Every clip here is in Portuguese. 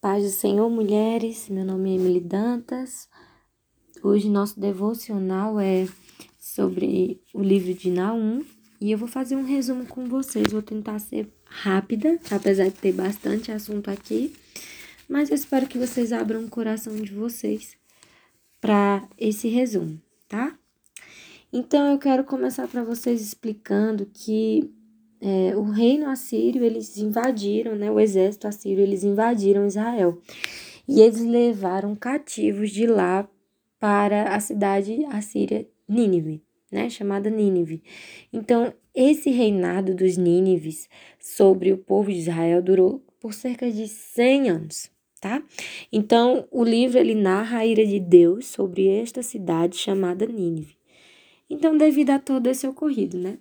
Paz do Senhor, mulheres. Meu nome é Emily Dantas. Hoje nosso devocional é sobre o livro de Naum e eu vou fazer um resumo com vocês. Vou tentar ser rápida, apesar de ter bastante assunto aqui, mas eu espero que vocês abram o coração de vocês para esse resumo, tá? Então eu quero começar para vocês explicando que é, o reino assírio, eles invadiram, né, o exército assírio, eles invadiram Israel. E eles levaram cativos de lá para a cidade assíria Nínive, né, chamada Nínive. Então, esse reinado dos Nínives sobre o povo de Israel durou por cerca de 100 anos, tá? Então, o livro ele narra a ira de Deus sobre esta cidade chamada Nínive. Então, devido a todo esse ocorrido, né?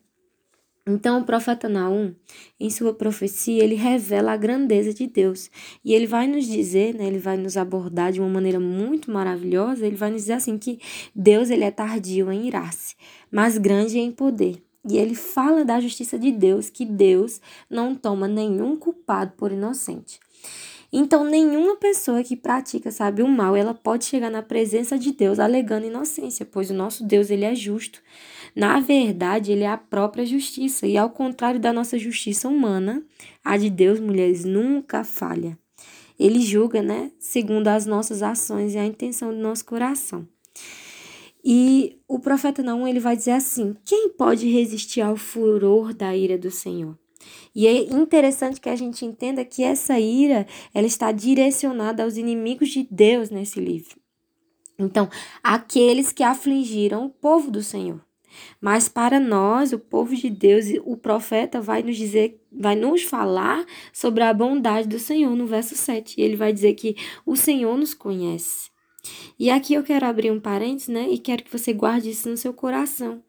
Então, o profeta Naum, em sua profecia, ele revela a grandeza de Deus. E ele vai nos dizer, né, ele vai nos abordar de uma maneira muito maravilhosa, ele vai nos dizer assim que Deus ele é tardio em irar-se, mas grande em poder. E ele fala da justiça de Deus, que Deus não toma nenhum culpado por inocente. Então, nenhuma pessoa que pratica, sabe, o mal, ela pode chegar na presença de Deus alegando inocência, pois o nosso Deus, ele é justo. Na verdade, ele é a própria justiça, e ao contrário da nossa justiça humana, a de Deus, mulheres, nunca falha. Ele julga, né, segundo as nossas ações e a intenção do nosso coração. E o profeta Naum, ele vai dizer assim: quem pode resistir ao furor da ira do Senhor? E é interessante que a gente entenda que essa ira, ela está direcionada aos inimigos de Deus nesse livro. Então, aqueles que afligiram o povo do Senhor. Mas para nós, o povo de Deus, o profeta vai nos dizer, vai nos falar sobre a bondade do Senhor no verso 7. E ele vai dizer que o Senhor nos conhece. E aqui eu quero abrir um parênteses, né? E quero que você guarde isso no seu coração.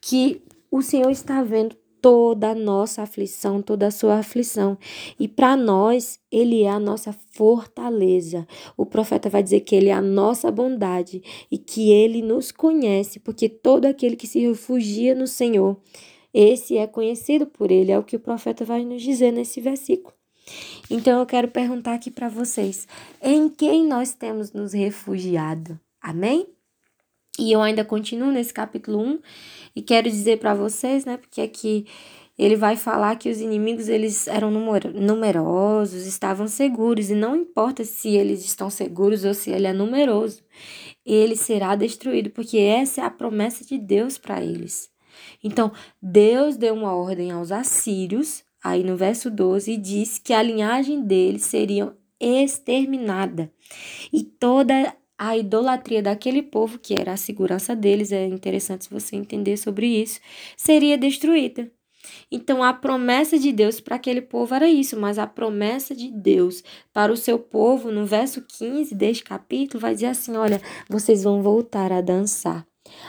Que o Senhor está vendo toda a nossa aflição, toda a sua aflição. E para nós, ele é a nossa fortaleza. O profeta vai dizer que ele é a nossa bondade e que ele nos conhece, porque todo aquele que se refugia no Senhor, esse é conhecido por ele, é o que o profeta vai nos dizer nesse versículo. Então eu quero perguntar aqui para vocês: em quem nós temos nos refugiado? Amém? E eu ainda continuo nesse capítulo 1 e quero dizer para vocês, né, porque aqui ele vai falar que os inimigos eles eram numerosos, estavam seguros e não importa se eles estão seguros ou se ele é numeroso, ele será destruído, porque essa é a promessa de Deus para eles. Então, Deus deu uma ordem aos assírios, aí no verso 12, e disse que a linhagem deles seria exterminada. E toda a idolatria daquele povo, que era a segurança deles, é interessante você entender sobre isso, seria destruída. Então a promessa de Deus para aquele povo era isso, mas a promessa de Deus para o seu povo, no verso 15 deste capítulo, vai dizer assim: olha, vocês vão voltar a dançar.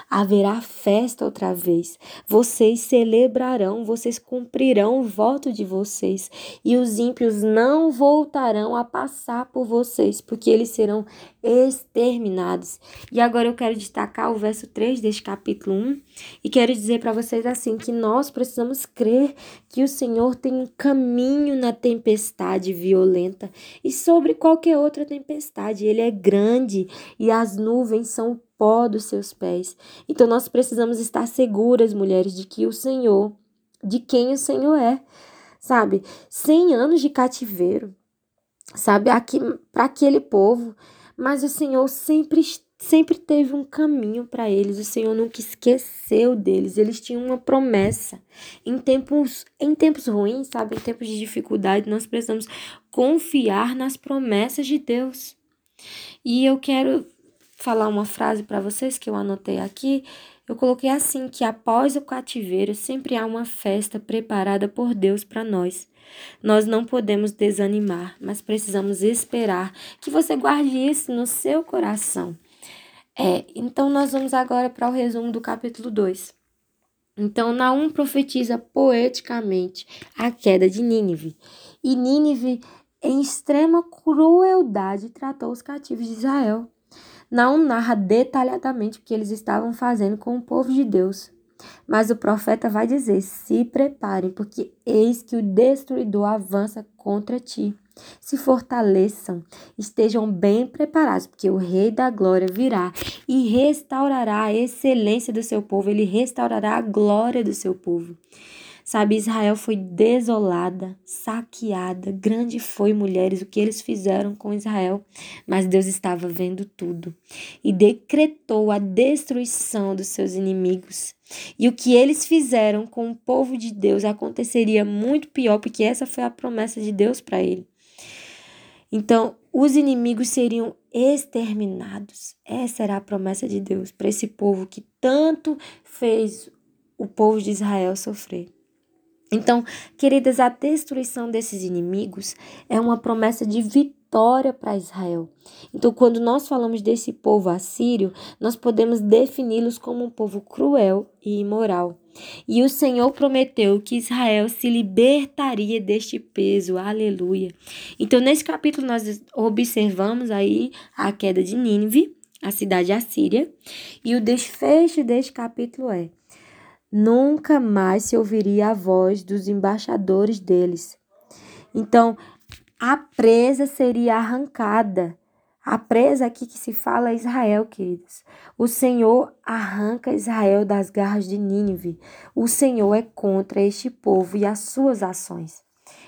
Haverá festa outra vez. Vocês celebrarão, vocês cumprirão o voto de vocês, e os ímpios não voltarão a passar por vocês, porque eles serão exterminados. E agora eu quero destacar o verso 3 deste capítulo 1 e quero dizer para vocês assim que nós precisamos crer que o Senhor tem um caminho na tempestade violenta e sobre qualquer outra tempestade. Ele é grande e as nuvens são o pó dos seus pés. Então nós precisamos estar seguras, mulheres, de que o Senhor, de quem o Senhor é. Sabe? 100 anos de cativeiro, sabe? Aqui para aquele povo mas o Senhor sempre sempre teve um caminho para eles. O Senhor nunca esqueceu deles. Eles tinham uma promessa. Em tempos em tempos ruins, sabe, em tempos de dificuldade, nós precisamos confiar nas promessas de Deus. E eu quero falar uma frase para vocês que eu anotei aqui. Eu coloquei assim que após o cativeiro sempre há uma festa preparada por Deus para nós. Nós não podemos desanimar, mas precisamos esperar que você guarde isso no seu coração. É, então nós vamos agora para o resumo do capítulo 2. Então Naum profetiza poeticamente a queda de Nínive. E Nínive, em extrema crueldade, tratou os cativos de Israel. Naum narra detalhadamente o que eles estavam fazendo com o povo de Deus. Mas o profeta vai dizer: se preparem, porque eis que o destruidor avança contra ti. se fortaleçam, estejam bem preparados, porque o Rei da Glória virá e restaurará a excelência do seu povo, ele restaurará a glória do seu povo. Sabe, Israel foi desolada, saqueada, grande foi, mulheres, o que eles fizeram com Israel, mas Deus estava vendo tudo e decretou a destruição dos seus inimigos. E o que eles fizeram com o povo de Deus aconteceria muito pior, porque essa foi a promessa de Deus para ele. Então, os inimigos seriam exterminados. Essa era a promessa de Deus para esse povo que tanto fez o povo de Israel sofrer. Então, queridas, a destruição desses inimigos é uma promessa de vitória para Israel. Então, quando nós falamos desse povo assírio, nós podemos defini-los como um povo cruel e imoral. E o Senhor prometeu que Israel se libertaria deste peso. Aleluia. Então, nesse capítulo nós observamos aí a queda de Nínive, a cidade assíria, e o desfecho deste capítulo é: nunca mais se ouviria a voz dos embaixadores deles. Então, a presa seria arrancada. A presa aqui que se fala é Israel, queridos. O Senhor arranca Israel das garras de Nínive. O Senhor é contra este povo e as suas ações.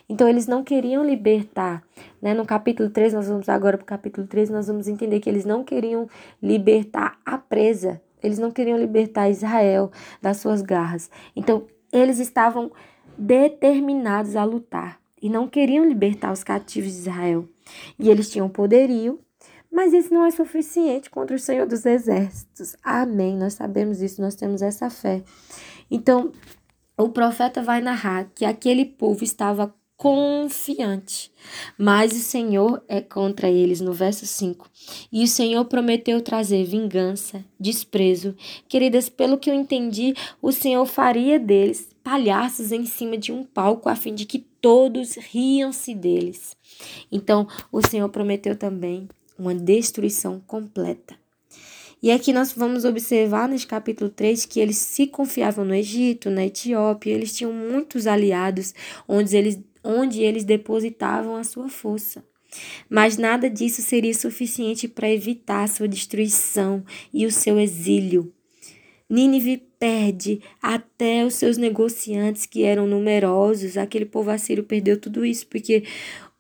Então, eles não queriam libertar. Né? No capítulo 3, nós vamos agora para o capítulo 3, nós vamos entender que eles não queriam libertar a presa. Eles não queriam libertar Israel das suas garras. Então, eles estavam determinados a lutar e não queriam libertar os cativos de Israel. E eles tinham poderio, mas isso não é suficiente contra o Senhor dos Exércitos. Amém. Nós sabemos isso, nós temos essa fé. Então, o profeta vai narrar que aquele povo estava confiante. Mas o Senhor é contra eles, no verso 5. E o Senhor prometeu trazer vingança, desprezo. Queridas, pelo que eu entendi, o Senhor faria deles palhaços em cima de um palco, a fim de que todos riam-se deles. Então, o Senhor prometeu também uma destruição completa. E aqui nós vamos observar neste capítulo 3 que eles se confiavam no Egito, na Etiópia, eles tinham muitos aliados onde eles onde eles depositavam a sua força. Mas nada disso seria suficiente para evitar sua destruição e o seu exílio. Nínive perde até os seus negociantes, que eram numerosos. Aquele povo assírio perdeu tudo isso porque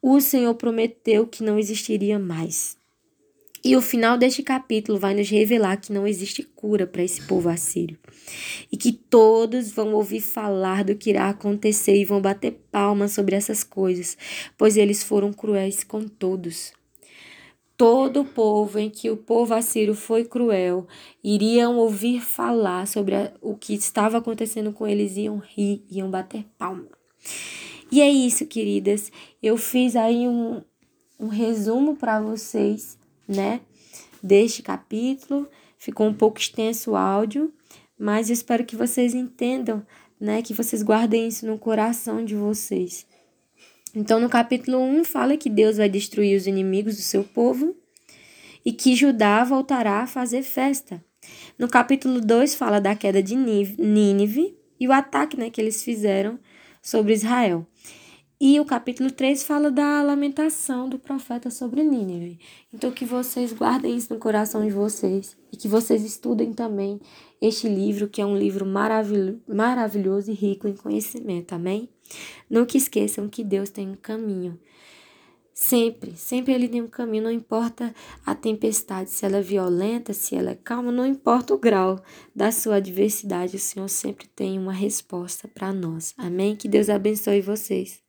o Senhor prometeu que não existiria mais. E o final deste capítulo vai nos revelar que não existe cura para esse povo assírio. E que todos vão ouvir falar do que irá acontecer e vão bater palmas sobre essas coisas, pois eles foram cruéis com todos. Todo o povo em que o povo assírio foi cruel iriam ouvir falar sobre a, o que estava acontecendo com eles, iam rir, iam bater palma. E é isso, queridas. Eu fiz aí um, um resumo para vocês né, deste capítulo. Ficou um pouco extenso o áudio, mas eu espero que vocês entendam, né, que vocês guardem isso no coração de vocês. Então, no capítulo 1 fala que Deus vai destruir os inimigos do seu povo e que Judá voltará a fazer festa. No capítulo 2 fala da queda de Nínive e o ataque né, que eles fizeram sobre Israel. E o capítulo 3 fala da lamentação do profeta sobre Nínive. Então, que vocês guardem isso no coração de vocês e que vocês estudem também este livro, que é um livro maravil maravilhoso e rico em conhecimento. Amém? Nunca esqueçam que Deus tem um caminho. Sempre, sempre ele tem um caminho, não importa a tempestade, se ela é violenta, se ela é calma, não importa o grau da sua adversidade, o Senhor sempre tem uma resposta para nós. Amém? Que Deus abençoe vocês.